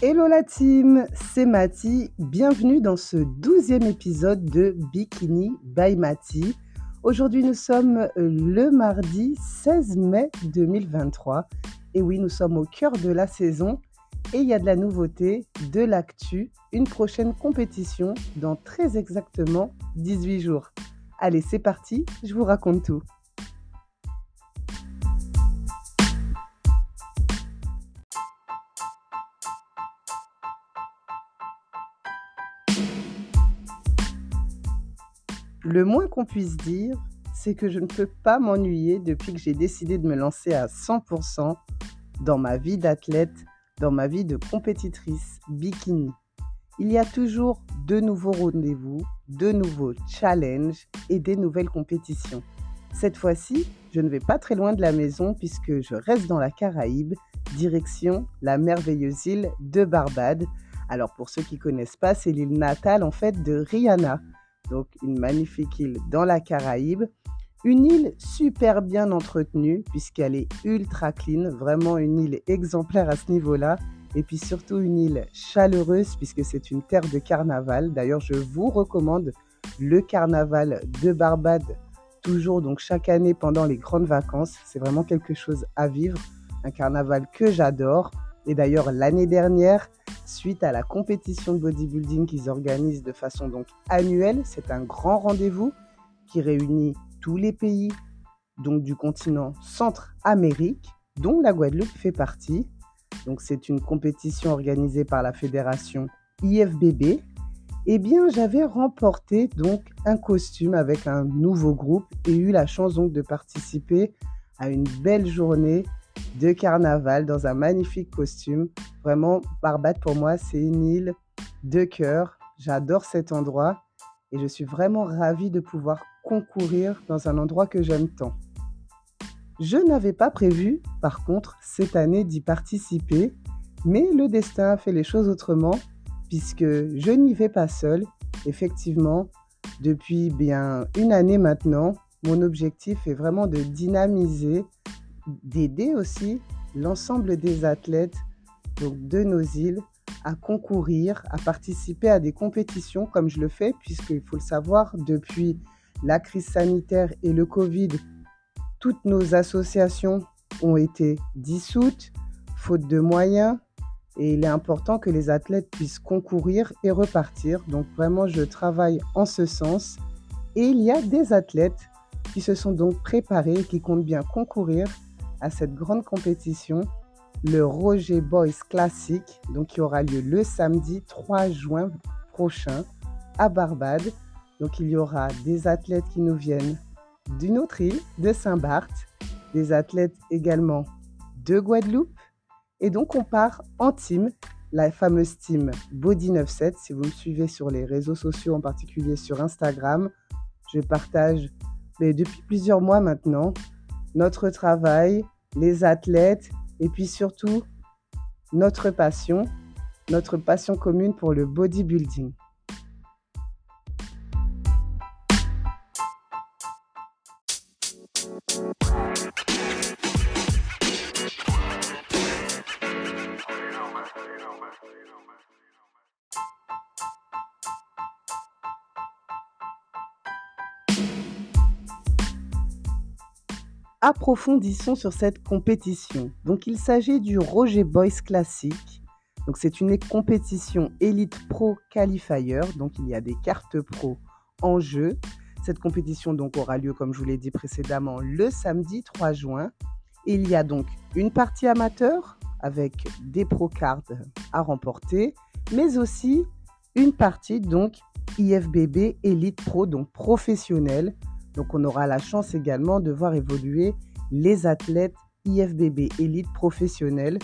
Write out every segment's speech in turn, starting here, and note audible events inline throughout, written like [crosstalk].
Hello la team, c'est Mati. Bienvenue dans ce douzième épisode de Bikini by Mati. Aujourd'hui, nous sommes le mardi 16 mai 2023. Et oui, nous sommes au cœur de la saison et il y a de la nouveauté, de l'actu, une prochaine compétition dans très exactement 18 jours. Allez, c'est parti, je vous raconte tout. Le moins qu'on puisse dire, c'est que je ne peux pas m'ennuyer depuis que j'ai décidé de me lancer à 100% dans ma vie d'athlète, dans ma vie de compétitrice bikini. Il y a toujours de nouveaux rendez-vous, de nouveaux challenges et des nouvelles compétitions. Cette fois-ci, je ne vais pas très loin de la maison puisque je reste dans la Caraïbe, direction la merveilleuse île de Barbade. Alors pour ceux qui ne connaissent pas, c'est l'île natale en fait de Rihanna donc une magnifique île dans la Caraïbe. Une île super bien entretenue puisqu'elle est ultra clean, vraiment une île exemplaire à ce niveau-là. Et puis surtout une île chaleureuse puisque c'est une terre de carnaval. D'ailleurs, je vous recommande le carnaval de Barbade, toujours donc chaque année pendant les grandes vacances. C'est vraiment quelque chose à vivre, un carnaval que j'adore. Et d'ailleurs, l'année dernière, suite à la compétition de bodybuilding qu'ils organisent de façon donc annuelle. C'est un grand rendez-vous qui réunit tous les pays donc du continent Centre-Amérique, dont la Guadeloupe fait partie. Donc c'est une compétition organisée par la fédération IFBB. Eh bien, j'avais remporté donc un costume avec un nouveau groupe et eu la chance donc de participer à une belle journée de carnaval dans un magnifique costume. Vraiment, Barbade pour moi, c'est une île de cœur. J'adore cet endroit et je suis vraiment ravie de pouvoir concourir dans un endroit que j'aime tant. Je n'avais pas prévu, par contre, cette année d'y participer, mais le destin a fait les choses autrement puisque je n'y vais pas seule. Effectivement, depuis bien une année maintenant, mon objectif est vraiment de dynamiser d'aider aussi l'ensemble des athlètes donc de nos îles à concourir, à participer à des compétitions comme je le fais, puisqu'il faut le savoir, depuis la crise sanitaire et le Covid, toutes nos associations ont été dissoutes, faute de moyens, et il est important que les athlètes puissent concourir et repartir. Donc vraiment, je travaille en ce sens. Et il y a des athlètes qui se sont donc préparés, qui comptent bien concourir à cette grande compétition, le Roger Boys Classic, donc qui aura lieu le samedi 3 juin prochain à Barbade. Donc il y aura des athlètes qui nous viennent d'une autre île, de Saint-Barth, des athlètes également de Guadeloupe. Et donc on part en team, la fameuse team Body 97. Si vous me suivez sur les réseaux sociaux, en particulier sur Instagram, je partage mais depuis plusieurs mois maintenant notre travail, les athlètes et puis surtout notre passion, notre passion commune pour le bodybuilding. Approfondissons sur cette compétition. Donc il s'agit du Roger Boys Classic. Donc c'est une compétition Elite Pro Qualifier. Donc il y a des cartes pro en jeu. Cette compétition donc aura lieu comme je vous l'ai dit précédemment le samedi 3 juin. Il y a donc une partie amateur avec des pro cards à remporter, mais aussi une partie donc IFBB Elite Pro donc professionnelle donc on aura la chance également de voir évoluer les athlètes IFBB élite professionnels.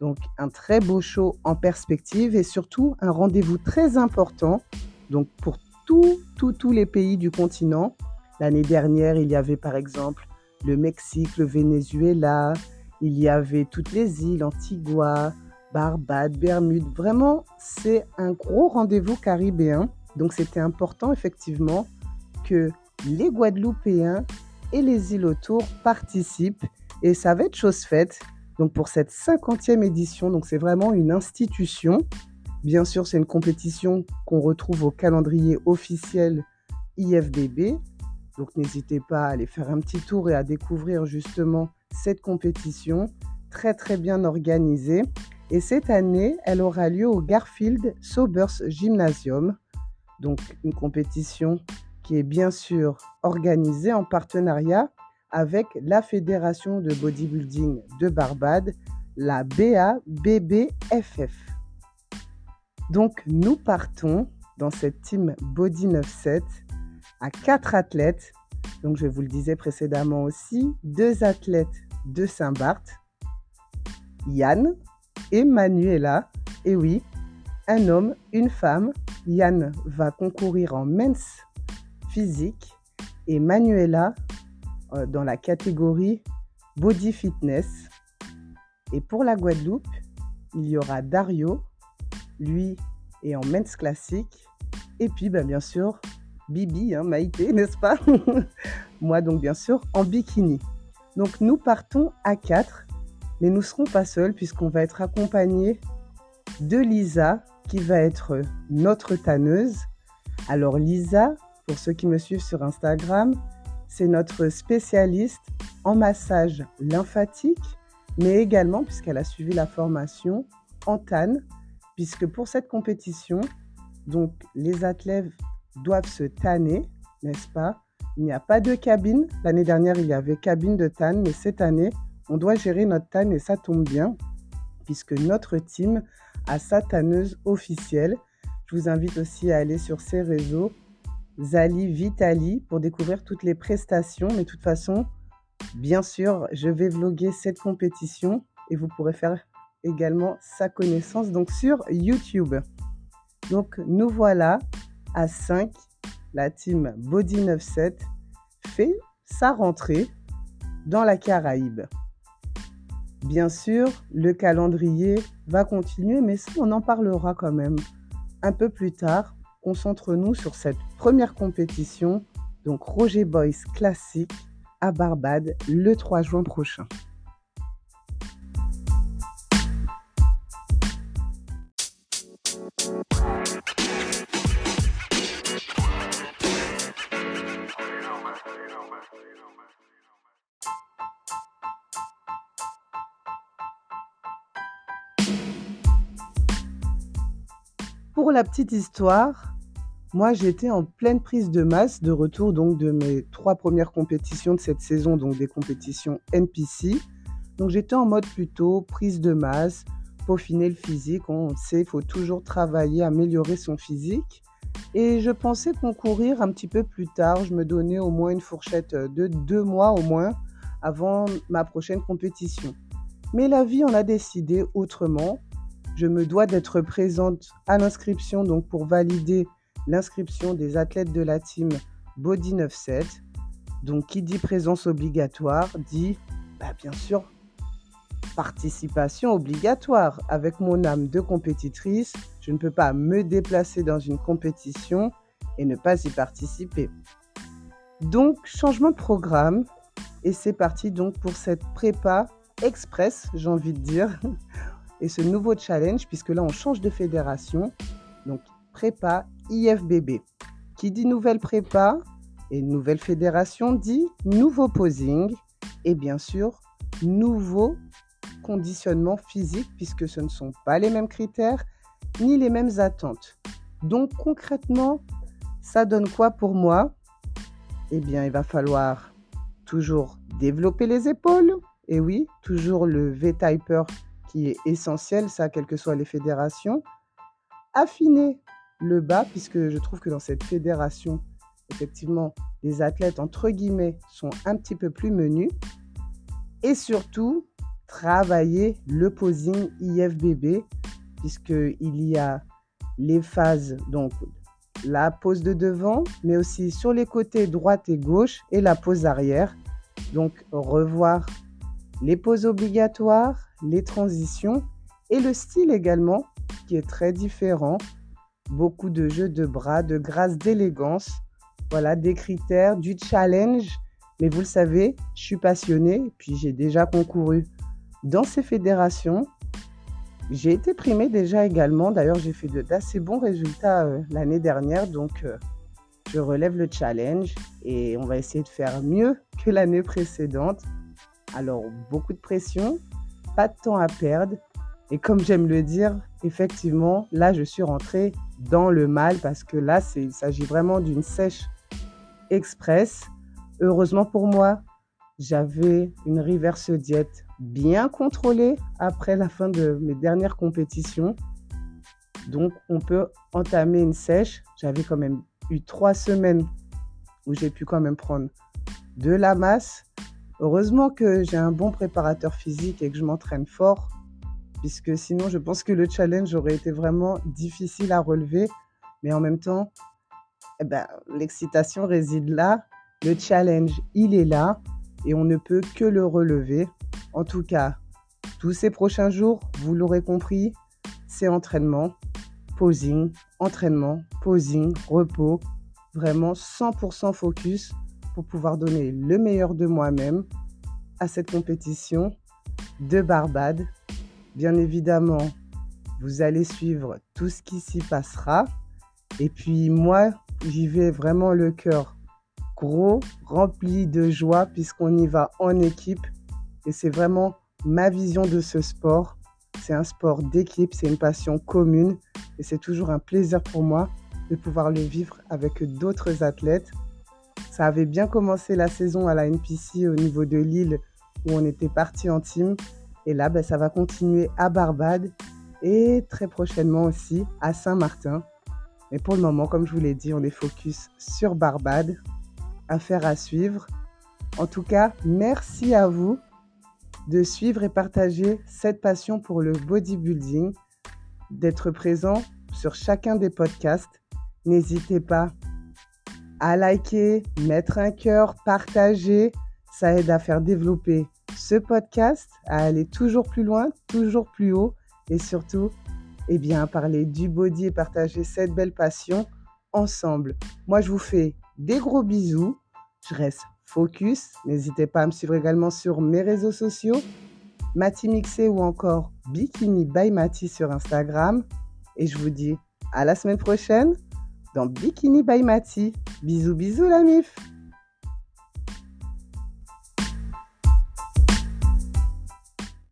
Donc un très beau show en perspective et surtout un rendez-vous très important donc pour tous tous les pays du continent. L'année dernière, il y avait par exemple le Mexique, le Venezuela, il y avait toutes les îles, Antigua, Barbade, Bermude. Vraiment, c'est un gros rendez-vous caribéen. Donc c'était important effectivement que les Guadeloupéens et les îles autour participent et ça va être chose faite. Donc pour cette 50e édition, donc c'est vraiment une institution. Bien sûr, c'est une compétition qu'on retrouve au calendrier officiel IFBB. Donc n'hésitez pas à aller faire un petit tour et à découvrir justement cette compétition très très bien organisée. Et cette année, elle aura lieu au Garfield Sobers Gymnasium. Donc une compétition qui est bien sûr organisée en partenariat avec la Fédération de bodybuilding de Barbade, la BABBFF. Donc nous partons dans cette team Body 97 à quatre athlètes. Donc je vous le disais précédemment aussi, deux athlètes de Saint-Barth, Yann et Manuela. Et oui, un homme, une femme. Yann va concourir en men's physique et Manuela euh, dans la catégorie body fitness. Et pour la Guadeloupe, il y aura Dario, lui est en men's classique. Et puis, ben, bien sûr, Bibi, hein, Maïté, [laughs] n'est-ce pas? [laughs] Moi, donc, bien sûr, en bikini. Donc, nous partons à 4, mais nous ne serons pas seuls puisqu'on va être accompagnés de Lisa, qui va être notre tanneuse. Alors, Lisa, pour ceux qui me suivent sur Instagram, c'est notre spécialiste en massage lymphatique, mais également, puisqu'elle a suivi la formation, en TAN, puisque pour cette compétition, donc les athlètes doivent se tanner, n'est-ce pas? Il n'y a pas de cabine. L'année dernière, il y avait cabine de TAN, mais cette année, on doit gérer notre TAN et ça tombe bien, puisque notre team a sa tanneuse officielle. Je vous invite aussi à aller sur ses réseaux Zali Vitali pour découvrir toutes les prestations. Mais de toute façon, bien sûr, je vais vloguer cette compétition et vous pourrez faire également sa connaissance donc sur YouTube. Donc nous voilà à 5. La team Body 97 fait sa rentrée dans la Caraïbe. Bien sûr, le calendrier va continuer, mais ça, on en parlera quand même un peu plus tard concentre-nous sur cette première compétition, donc Roger Boys Classique à Barbade le 3 juin prochain. Pour la petite histoire, moi, j'étais en pleine prise de masse, de retour donc de mes trois premières compétitions de cette saison, donc des compétitions NPC. Donc j'étais en mode plutôt prise de masse, peaufiner le physique. On sait, il faut toujours travailler, améliorer son physique. Et je pensais concourir un petit peu plus tard. Je me donnais au moins une fourchette de deux mois au moins avant ma prochaine compétition. Mais la vie en a décidé autrement. Je me dois d'être présente à l'inscription donc pour valider l'inscription des athlètes de la team Body 97. Donc, qui dit présence obligatoire dit, bah, bien sûr, participation obligatoire. Avec mon âme de compétitrice, je ne peux pas me déplacer dans une compétition et ne pas y participer. Donc, changement de programme. Et c'est parti donc pour cette prépa express, j'ai envie de dire, [laughs] et ce nouveau challenge, puisque là, on change de fédération. Donc, prépa IFBB. Qui dit nouvelle prépa et nouvelle fédération dit nouveau posing et bien sûr nouveau conditionnement physique puisque ce ne sont pas les mêmes critères ni les mêmes attentes. Donc concrètement, ça donne quoi pour moi? Eh bien, il va falloir toujours développer les épaules. Et oui, toujours le V-Typer qui est essentiel, ça, quelles que soient les fédérations. Affiner le bas, puisque je trouve que dans cette fédération, effectivement, les athlètes, entre guillemets, sont un petit peu plus menus. Et surtout, travailler le posing IFBB, puisqu'il y a les phases, donc la pose de devant, mais aussi sur les côtés droite et gauche, et la pose arrière. Donc, revoir les poses obligatoires, les transitions, et le style également, qui est très différent beaucoup de jeux de bras, de grâce, d'élégance. Voilà, des critères, du challenge. Mais vous le savez, je suis passionnée, puis j'ai déjà concouru dans ces fédérations, j'ai été primée déjà également. D'ailleurs, j'ai fait d'assez bons résultats euh, l'année dernière. Donc, euh, je relève le challenge et on va essayer de faire mieux que l'année précédente. Alors, beaucoup de pression, pas de temps à perdre. Et comme j'aime le dire, effectivement, là, je suis rentrée dans le mal parce que là, il s'agit vraiment d'une sèche express. Heureusement pour moi, j'avais une reverse diète bien contrôlée après la fin de mes dernières compétitions. Donc, on peut entamer une sèche. J'avais quand même eu trois semaines où j'ai pu quand même prendre de la masse. Heureusement que j'ai un bon préparateur physique et que je m'entraîne fort, puisque sinon je pense que le challenge aurait été vraiment difficile à relever. Mais en même temps, eh ben, l'excitation réside là. Le challenge, il est là et on ne peut que le relever. En tout cas, tous ces prochains jours, vous l'aurez compris, c'est entraînement, posing, entraînement, posing, repos, vraiment 100% focus pour pouvoir donner le meilleur de moi-même à cette compétition de Barbade. Bien évidemment, vous allez suivre tout ce qui s'y passera. Et puis moi, j'y vais vraiment le cœur gros, rempli de joie puisqu'on y va en équipe. Et c'est vraiment ma vision de ce sport. C'est un sport d'équipe, c'est une passion commune et c'est toujours un plaisir pour moi de pouvoir le vivre avec d'autres athlètes. Ça avait bien commencé la saison à la NPC au niveau de Lille où on était parti en team. Et là, ben, ça va continuer à Barbade et très prochainement aussi à Saint-Martin. Mais pour le moment, comme je vous l'ai dit, on est focus sur Barbade. Affaire à suivre. En tout cas, merci à vous de suivre et partager cette passion pour le bodybuilding, d'être présent sur chacun des podcasts. N'hésitez pas à liker, mettre un cœur, partager. Ça aide à faire développer ce podcast, à aller toujours plus loin, toujours plus haut et surtout, eh bien, parler du body et partager cette belle passion ensemble. Moi, je vous fais des gros bisous. Je reste focus. N'hésitez pas à me suivre également sur mes réseaux sociaux, Mati Mixé ou encore Bikini by Mati sur Instagram. Et je vous dis à la semaine prochaine dans Bikini by Mati. Bisous, bisous la MIF